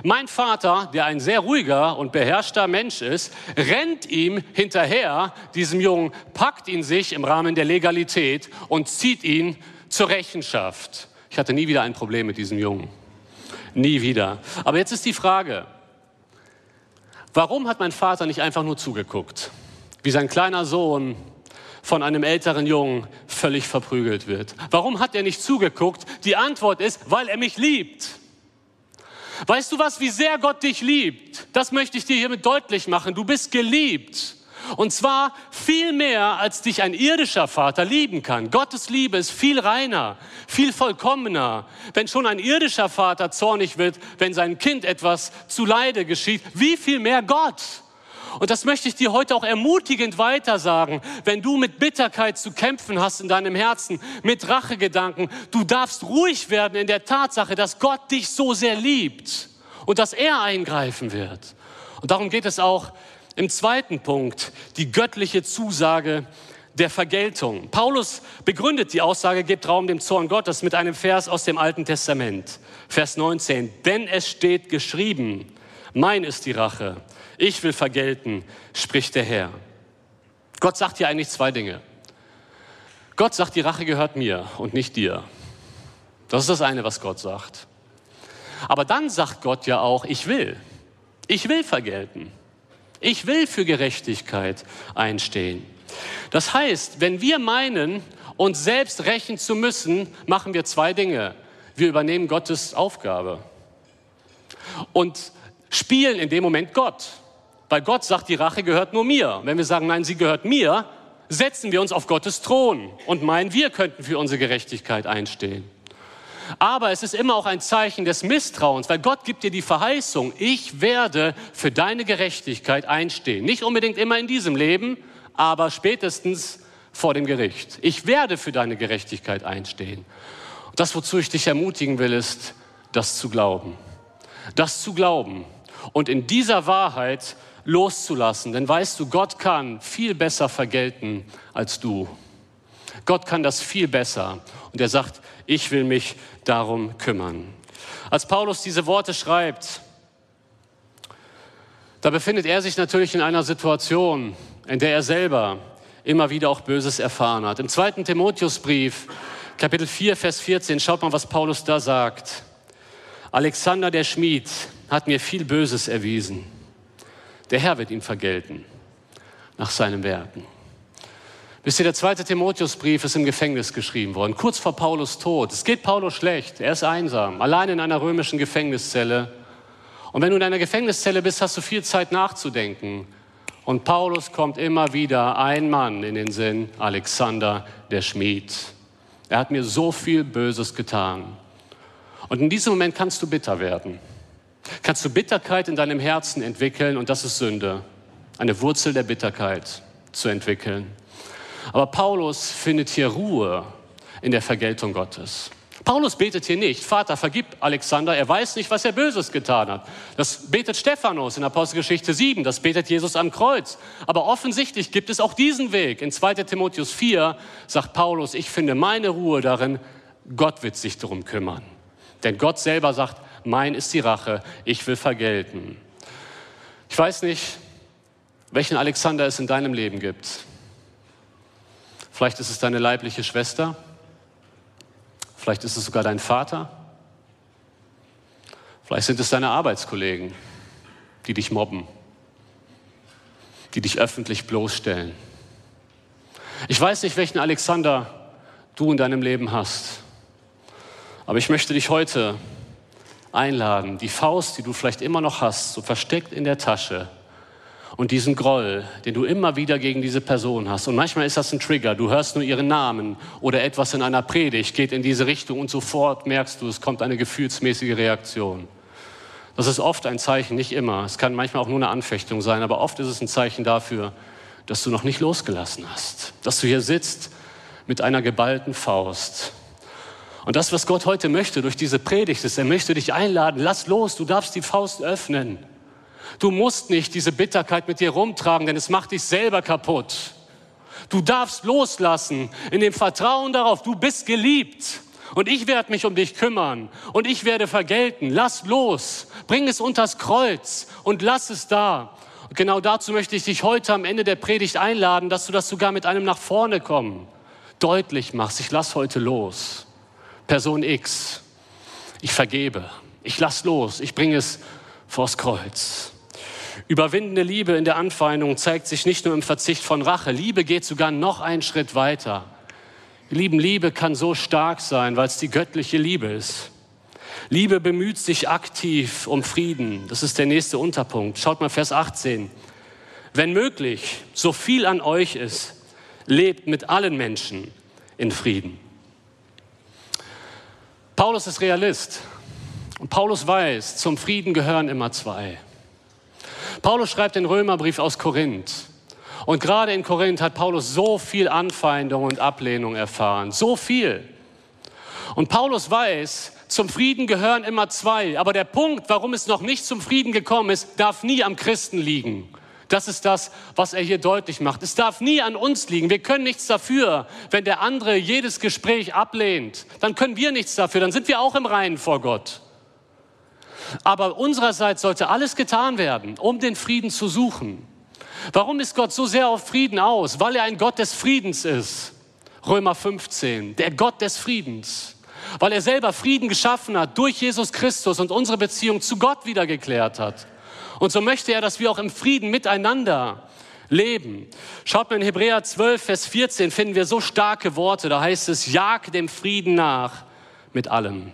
Mein Vater, der ein sehr ruhiger und beherrschter Mensch ist, rennt ihm hinterher, diesem Jungen, packt ihn sich im Rahmen der Legalität und zieht ihn zur Rechenschaft. Ich hatte nie wieder ein Problem mit diesem Jungen. Nie wieder. Aber jetzt ist die Frage, warum hat mein Vater nicht einfach nur zugeguckt, wie sein kleiner Sohn von einem älteren Jungen völlig verprügelt wird. Warum hat er nicht zugeguckt? Die Antwort ist, weil er mich liebt. Weißt du was, wie sehr Gott dich liebt? Das möchte ich dir hiermit deutlich machen. Du bist geliebt. Und zwar viel mehr, als dich ein irdischer Vater lieben kann. Gottes Liebe ist viel reiner, viel vollkommener. Wenn schon ein irdischer Vater zornig wird, wenn sein Kind etwas zu Leide geschieht, wie viel mehr Gott? Und das möchte ich dir heute auch ermutigend weitersagen. Wenn du mit Bitterkeit zu kämpfen hast in deinem Herzen, mit Rachegedanken, du darfst ruhig werden in der Tatsache, dass Gott dich so sehr liebt und dass er eingreifen wird. Und darum geht es auch im zweiten Punkt, die göttliche Zusage der Vergeltung. Paulus begründet die Aussage, gebt Raum dem Zorn Gottes mit einem Vers aus dem Alten Testament. Vers 19. Denn es steht geschrieben, mein ist die Rache, ich will vergelten, spricht der Herr. Gott sagt hier eigentlich zwei Dinge. Gott sagt, die Rache gehört mir und nicht dir. Das ist das eine, was Gott sagt. Aber dann sagt Gott ja auch, ich will. Ich will vergelten. Ich will für Gerechtigkeit einstehen. Das heißt, wenn wir meinen, uns selbst rächen zu müssen, machen wir zwei Dinge. Wir übernehmen Gottes Aufgabe und spielen in dem Moment Gott. Weil Gott sagt, die Rache gehört nur mir. Wenn wir sagen, nein, sie gehört mir, setzen wir uns auf Gottes Thron und meinen, wir könnten für unsere Gerechtigkeit einstehen. Aber es ist immer auch ein Zeichen des Misstrauens, weil Gott gibt dir die Verheißung, ich werde für deine Gerechtigkeit einstehen. Nicht unbedingt immer in diesem Leben, aber spätestens vor dem Gericht. Ich werde für deine Gerechtigkeit einstehen. Das, wozu ich dich ermutigen will, ist, das zu glauben. Das zu glauben. Und in dieser Wahrheit loszulassen. Denn weißt du, Gott kann viel besser vergelten als du. Gott kann das viel besser. Und er sagt, ich will mich darum kümmern. Als Paulus diese Worte schreibt, da befindet er sich natürlich in einer Situation, in der er selber immer wieder auch Böses erfahren hat. Im zweiten Timotheusbrief, Kapitel 4, Vers 14, schaut mal, was Paulus da sagt. Alexander der Schmied hat mir viel Böses erwiesen. Der Herr wird ihn vergelten nach seinen Werken. Wisst ihr, der zweite Timotheusbrief ist im Gefängnis geschrieben worden, kurz vor Paulus Tod. Es geht Paulus schlecht, er ist einsam, allein in einer römischen Gefängniszelle. Und wenn du in einer Gefängniszelle bist, hast du viel Zeit nachzudenken. Und Paulus kommt immer wieder ein Mann in den Sinn, Alexander der Schmied. Er hat mir so viel Böses getan. Und in diesem Moment kannst du bitter werden. Kannst du Bitterkeit in deinem Herzen entwickeln und das ist Sünde. Eine Wurzel der Bitterkeit zu entwickeln. Aber Paulus findet hier Ruhe in der Vergeltung Gottes. Paulus betet hier nicht, Vater, vergib Alexander, er weiß nicht, was er Böses getan hat. Das betet Stephanus in Apostelgeschichte 7, das betet Jesus am Kreuz. Aber offensichtlich gibt es auch diesen Weg. In 2 Timotheus 4 sagt Paulus, ich finde meine Ruhe darin, Gott wird sich darum kümmern. Denn Gott selber sagt, mein ist die Rache, ich will vergelten. Ich weiß nicht, welchen Alexander es in deinem Leben gibt. Vielleicht ist es deine leibliche Schwester, Vielleicht ist es sogar dein Vater. Vielleicht sind es deine Arbeitskollegen, die dich mobben, die dich öffentlich bloßstellen. Ich weiß nicht, welchen Alexander du in deinem Leben hast, aber ich möchte dich heute einladen, die Faust, die du vielleicht immer noch hast, so versteckt in der Tasche, und diesen Groll, den du immer wieder gegen diese Person hast. Und manchmal ist das ein Trigger. Du hörst nur ihren Namen oder etwas in einer Predigt geht in diese Richtung und sofort merkst du, es kommt eine gefühlsmäßige Reaktion. Das ist oft ein Zeichen, nicht immer. Es kann manchmal auch nur eine Anfechtung sein, aber oft ist es ein Zeichen dafür, dass du noch nicht losgelassen hast. Dass du hier sitzt mit einer geballten Faust. Und das, was Gott heute möchte durch diese Predigt ist, er möchte dich einladen, lass los, du darfst die Faust öffnen. Du musst nicht diese Bitterkeit mit dir rumtragen, denn es macht dich selber kaputt. Du darfst loslassen in dem Vertrauen darauf, du bist geliebt und ich werde mich um dich kümmern und ich werde vergelten. Lass los, bring es unters Kreuz und lass es da. Und genau dazu möchte ich dich heute am Ende der Predigt einladen, dass du das sogar mit einem nach vorne kommen deutlich machst. Ich lass heute los. Person X, ich vergebe. Ich lass los. Ich bringe es vors Kreuz. Überwindende Liebe in der Anfeindung zeigt sich nicht nur im Verzicht von Rache. Liebe geht sogar noch einen Schritt weiter. Lieben, Liebe kann so stark sein, weil es die göttliche Liebe ist. Liebe bemüht sich aktiv um Frieden. Das ist der nächste Unterpunkt. Schaut mal Vers 18. Wenn möglich, so viel an euch ist, lebt mit allen Menschen in Frieden. Paulus ist Realist. Und Paulus weiß, zum Frieden gehören immer zwei. Paulus schreibt den Römerbrief aus Korinth. Und gerade in Korinth hat Paulus so viel Anfeindung und Ablehnung erfahren. So viel. Und Paulus weiß, zum Frieden gehören immer zwei. Aber der Punkt, warum es noch nicht zum Frieden gekommen ist, darf nie am Christen liegen. Das ist das, was er hier deutlich macht. Es darf nie an uns liegen. Wir können nichts dafür, wenn der andere jedes Gespräch ablehnt. Dann können wir nichts dafür. Dann sind wir auch im Reinen vor Gott. Aber unsererseits sollte alles getan werden, um den Frieden zu suchen. Warum ist Gott so sehr auf Frieden aus? Weil er ein Gott des Friedens ist. Römer 15, der Gott des Friedens. Weil er selber Frieden geschaffen hat durch Jesus Christus und unsere Beziehung zu Gott wieder geklärt hat. Und so möchte er, dass wir auch im Frieden miteinander leben. Schaut mal in Hebräer 12, Vers 14, finden wir so starke Worte. Da heißt es, jag dem Frieden nach mit allem.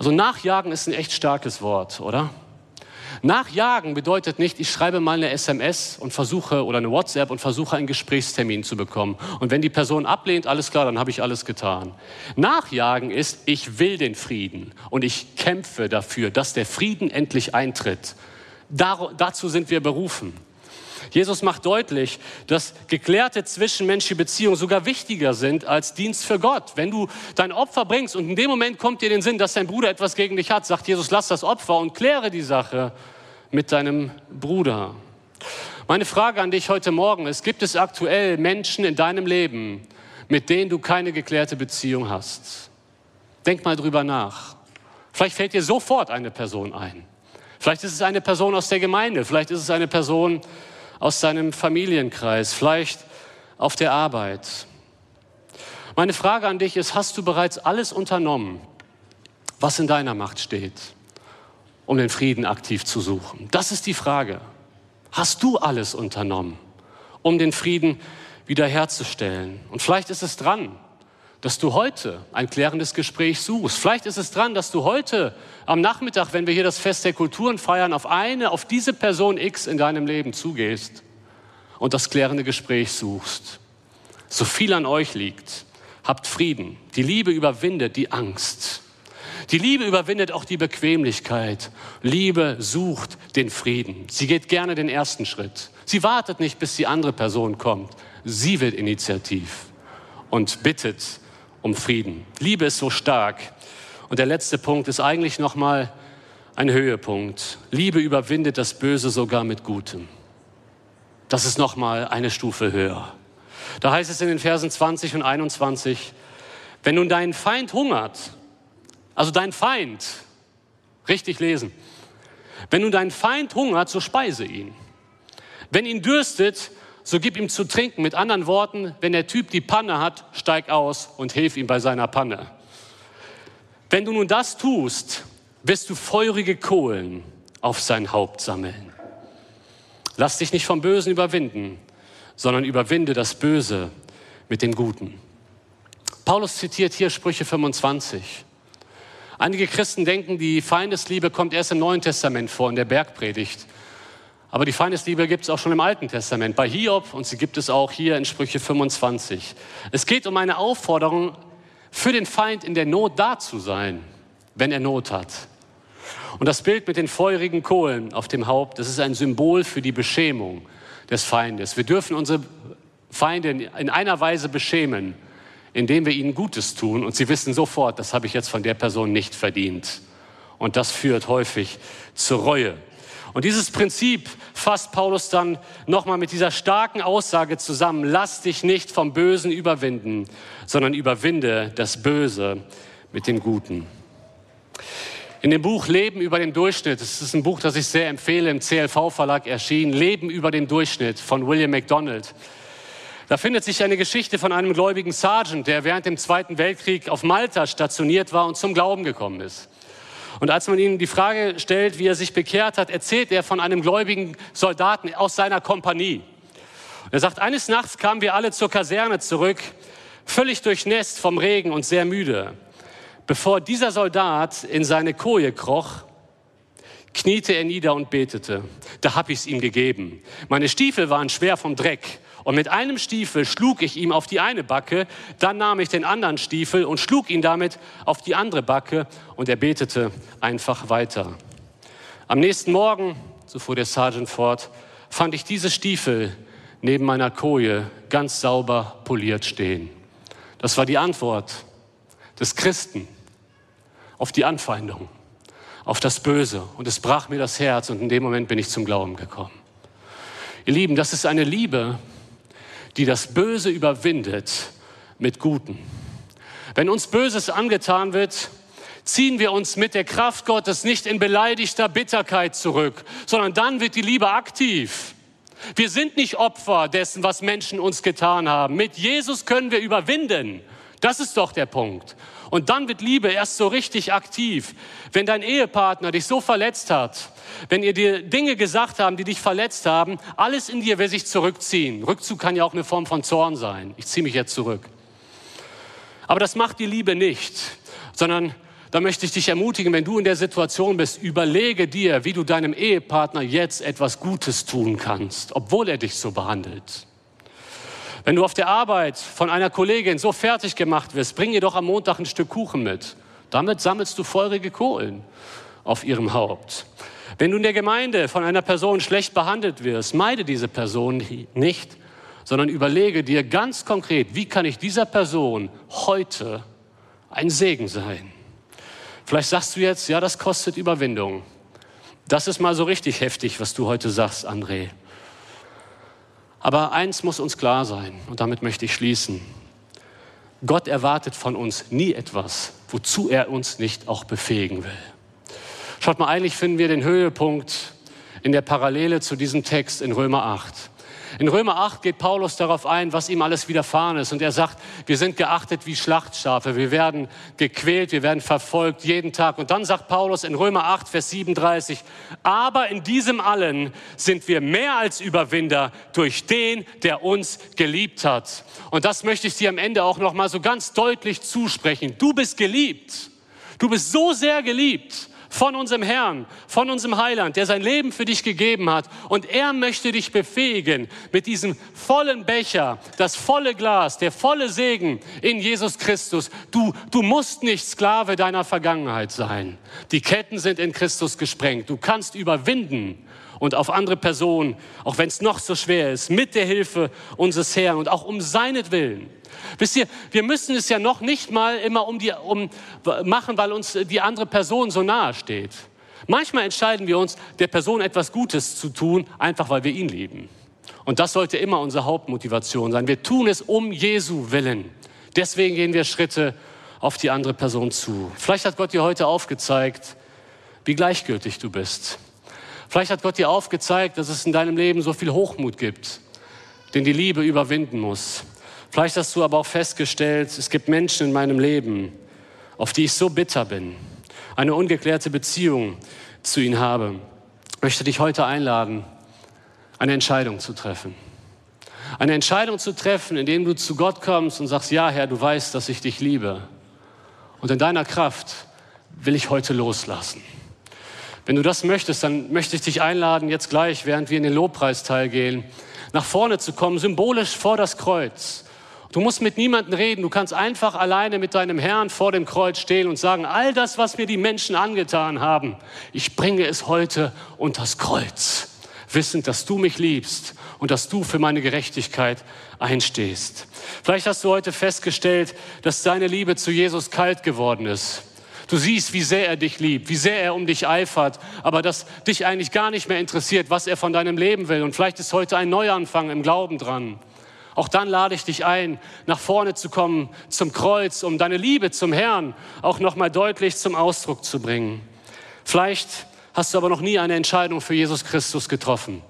Also nachjagen ist ein echt starkes Wort, oder? Nachjagen bedeutet nicht, ich schreibe mal eine SMS und versuche oder eine WhatsApp und versuche einen Gesprächstermin zu bekommen. Und wenn die Person ablehnt, alles klar, dann habe ich alles getan. Nachjagen ist, ich will den Frieden und ich kämpfe dafür, dass der Frieden endlich eintritt. Dar dazu sind wir berufen. Jesus macht deutlich, dass geklärte zwischenmenschliche Beziehungen sogar wichtiger sind als Dienst für Gott. Wenn du dein Opfer bringst und in dem Moment kommt dir den Sinn, dass dein Bruder etwas gegen dich hat, sagt Jesus, lass das Opfer und kläre die Sache mit deinem Bruder. Meine Frage an dich heute Morgen ist, gibt es aktuell Menschen in deinem Leben, mit denen du keine geklärte Beziehung hast? Denk mal drüber nach. Vielleicht fällt dir sofort eine Person ein. Vielleicht ist es eine Person aus der Gemeinde, vielleicht ist es eine Person aus seinem Familienkreis, vielleicht auf der Arbeit. Meine Frage an dich ist, hast du bereits alles unternommen, was in deiner Macht steht, um den Frieden aktiv zu suchen? Das ist die Frage. Hast du alles unternommen, um den Frieden wiederherzustellen? Und vielleicht ist es dran, dass du heute ein klärendes Gespräch suchst. Vielleicht ist es dran, dass du heute am Nachmittag, wenn wir hier das Fest der Kulturen feiern, auf eine, auf diese Person X in deinem Leben zugehst und das klärende Gespräch suchst. So viel an euch liegt, habt Frieden. Die Liebe überwindet die Angst. Die Liebe überwindet auch die Bequemlichkeit. Liebe sucht den Frieden. Sie geht gerne den ersten Schritt. Sie wartet nicht, bis die andere Person kommt. Sie wird initiativ und bittet um Frieden. Liebe ist so stark. Und der letzte Punkt ist eigentlich nochmal ein Höhepunkt. Liebe überwindet das Böse sogar mit Gutem. Das ist nochmal eine Stufe höher. Da heißt es in den Versen 20 und 21, wenn nun dein Feind hungert, also dein Feind, richtig lesen, wenn nun dein Feind hungert, so speise ihn. Wenn ihn dürstet, so gib ihm zu trinken. Mit anderen Worten, wenn der Typ die Panne hat, steig aus und hilf ihm bei seiner Panne. Wenn du nun das tust, wirst du feurige Kohlen auf sein Haupt sammeln. Lass dich nicht vom Bösen überwinden, sondern überwinde das Böse mit dem Guten. Paulus zitiert hier Sprüche 25. Einige Christen denken, die Feindesliebe kommt erst im Neuen Testament vor, in der Bergpredigt. Aber die Feindesliebe gibt es auch schon im Alten Testament, bei Hiob und sie gibt es auch hier in Sprüche 25. Es geht um eine Aufforderung, für den Feind in der Not da zu sein, wenn er Not hat. Und das Bild mit den feurigen Kohlen auf dem Haupt, das ist ein Symbol für die Beschämung des Feindes. Wir dürfen unsere Feinde in einer Weise beschämen, indem wir ihnen Gutes tun und sie wissen sofort, das habe ich jetzt von der Person nicht verdient. Und das führt häufig zur Reue. Und dieses Prinzip fasst Paulus dann nochmal mit dieser starken Aussage zusammen. Lass dich nicht vom Bösen überwinden, sondern überwinde das Böse mit dem Guten. In dem Buch Leben über dem Durchschnitt, das ist ein Buch, das ich sehr empfehle, im CLV-Verlag erschienen, Leben über dem Durchschnitt von William MacDonald. Da findet sich eine Geschichte von einem gläubigen Sergeant, der während dem Zweiten Weltkrieg auf Malta stationiert war und zum Glauben gekommen ist. Und als man ihm die Frage stellt, wie er sich bekehrt hat, erzählt er von einem gläubigen Soldaten aus seiner Kompanie. Er sagt, eines Nachts kamen wir alle zur Kaserne zurück, völlig durchnässt vom Regen und sehr müde. Bevor dieser Soldat in seine Koje kroch, kniete er nieder und betete. Da hab ich's ihm gegeben. Meine Stiefel waren schwer vom Dreck. Und mit einem Stiefel schlug ich ihm auf die eine Backe, dann nahm ich den anderen Stiefel und schlug ihn damit auf die andere Backe und er betete einfach weiter. Am nächsten Morgen, so fuhr der Sergeant fort, fand ich diese Stiefel neben meiner Koje ganz sauber poliert stehen. Das war die Antwort des Christen auf die Anfeindung, auf das Böse. Und es brach mir das Herz und in dem Moment bin ich zum Glauben gekommen. Ihr Lieben, das ist eine Liebe, die das Böse überwindet mit Guten. Wenn uns Böses angetan wird, ziehen wir uns mit der Kraft Gottes nicht in beleidigter Bitterkeit zurück, sondern dann wird die Liebe aktiv. Wir sind nicht Opfer dessen, was Menschen uns getan haben. Mit Jesus können wir überwinden. Das ist doch der Punkt. Und dann wird Liebe erst so richtig aktiv. Wenn dein Ehepartner dich so verletzt hat, wenn ihr dir Dinge gesagt haben, die dich verletzt haben, alles in dir will sich zurückziehen. Rückzug kann ja auch eine Form von Zorn sein. Ich ziehe mich jetzt zurück. Aber das macht die Liebe nicht, sondern da möchte ich dich ermutigen, wenn du in der Situation bist, überlege dir, wie du deinem Ehepartner jetzt etwas Gutes tun kannst, obwohl er dich so behandelt. Wenn du auf der Arbeit von einer Kollegin so fertig gemacht wirst, bring ihr doch am Montag ein Stück Kuchen mit. Damit sammelst du feurige Kohlen auf ihrem Haupt. Wenn du in der Gemeinde von einer Person schlecht behandelt wirst, meide diese Person nicht, sondern überlege dir ganz konkret, wie kann ich dieser Person heute ein Segen sein? Vielleicht sagst du jetzt, ja, das kostet Überwindung. Das ist mal so richtig heftig, was du heute sagst, André. Aber eins muss uns klar sein, und damit möchte ich schließen. Gott erwartet von uns nie etwas, wozu er uns nicht auch befähigen will. Schaut mal, eigentlich finden wir den Höhepunkt in der Parallele zu diesem Text in Römer 8. In Römer 8 geht Paulus darauf ein, was ihm alles widerfahren ist. Und er sagt, wir sind geachtet wie Schlachtschafe. Wir werden gequält, wir werden verfolgt jeden Tag. Und dann sagt Paulus in Römer 8, Vers 37, aber in diesem allen sind wir mehr als Überwinder durch den, der uns geliebt hat. Und das möchte ich dir am Ende auch noch mal so ganz deutlich zusprechen. Du bist geliebt. Du bist so sehr geliebt von unserem Herrn, von unserem Heiland, der sein Leben für dich gegeben hat. Und er möchte dich befähigen, mit diesem vollen Becher, das volle Glas, der volle Segen in Jesus Christus. Du, du musst nicht Sklave deiner Vergangenheit sein. Die Ketten sind in Christus gesprengt. Du kannst überwinden und auf andere Personen, auch wenn es noch so schwer ist, mit der Hilfe unseres Herrn und auch um seinetwillen. Wisst ihr, wir müssen es ja noch nicht mal immer um die, um, machen, weil uns die andere Person so nahe steht. Manchmal entscheiden wir uns, der Person etwas Gutes zu tun, einfach weil wir ihn lieben. Und das sollte immer unsere Hauptmotivation sein. Wir tun es um Jesu willen. Deswegen gehen wir Schritte auf die andere Person zu. Vielleicht hat Gott dir heute aufgezeigt, wie gleichgültig du bist. Vielleicht hat Gott dir aufgezeigt, dass es in deinem Leben so viel Hochmut gibt, den die Liebe überwinden muss. Vielleicht hast du aber auch festgestellt, es gibt Menschen in meinem Leben, auf die ich so bitter bin, eine ungeklärte Beziehung zu ihnen habe. Ich möchte dich heute einladen, eine Entscheidung zu treffen. Eine Entscheidung zu treffen, indem du zu Gott kommst und sagst, ja Herr, du weißt, dass ich dich liebe. Und in deiner Kraft will ich heute loslassen. Wenn du das möchtest, dann möchte ich dich einladen, jetzt gleich, während wir in den Lobpreisteil gehen, nach vorne zu kommen, symbolisch vor das Kreuz. Du musst mit niemandem reden, du kannst einfach alleine mit deinem Herrn vor dem Kreuz stehen und sagen, all das, was mir die Menschen angetan haben, ich bringe es heute unter das Kreuz, wissend, dass du mich liebst und dass du für meine Gerechtigkeit einstehst. Vielleicht hast du heute festgestellt, dass deine Liebe zu Jesus kalt geworden ist. Du siehst, wie sehr er dich liebt, wie sehr er um dich eifert, aber dass dich eigentlich gar nicht mehr interessiert, was er von deinem Leben will. Und vielleicht ist heute ein Neuanfang im Glauben dran. Auch dann lade ich dich ein, nach vorne zu kommen zum Kreuz, um deine Liebe zum Herrn auch nochmal deutlich zum Ausdruck zu bringen. Vielleicht hast du aber noch nie eine Entscheidung für Jesus Christus getroffen.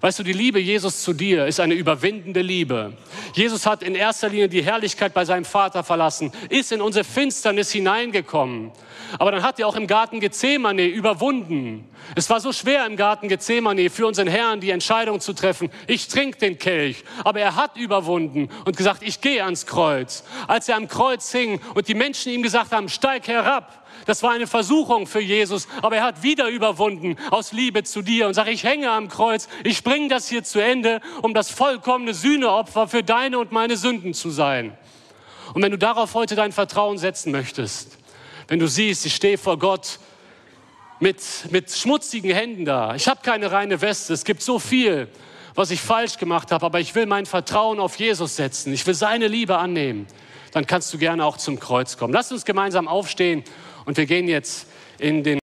Weißt du, die Liebe Jesus zu dir ist eine überwindende Liebe. Jesus hat in erster Linie die Herrlichkeit bei seinem Vater verlassen, ist in unsere Finsternis hineingekommen. Aber dann hat er auch im Garten Gethsemane überwunden. Es war so schwer im Garten Gethsemane für unseren Herrn die Entscheidung zu treffen, ich trinke den Kelch. Aber er hat überwunden und gesagt, ich gehe ans Kreuz. Als er am Kreuz hing und die Menschen ihm gesagt haben, steig herab, das war eine Versuchung für Jesus, aber er hat wieder überwunden aus Liebe zu dir und sagt, ich hänge am Kreuz, ich bringe das hier zu Ende, um das vollkommene Sühneopfer für deine und meine Sünden zu sein. Und wenn du darauf heute dein Vertrauen setzen möchtest, wenn du siehst, ich stehe vor Gott mit, mit schmutzigen Händen da, ich habe keine reine Weste, es gibt so viel, was ich falsch gemacht habe, aber ich will mein Vertrauen auf Jesus setzen, ich will seine Liebe annehmen, dann kannst du gerne auch zum Kreuz kommen. Lass uns gemeinsam aufstehen und wir gehen jetzt in den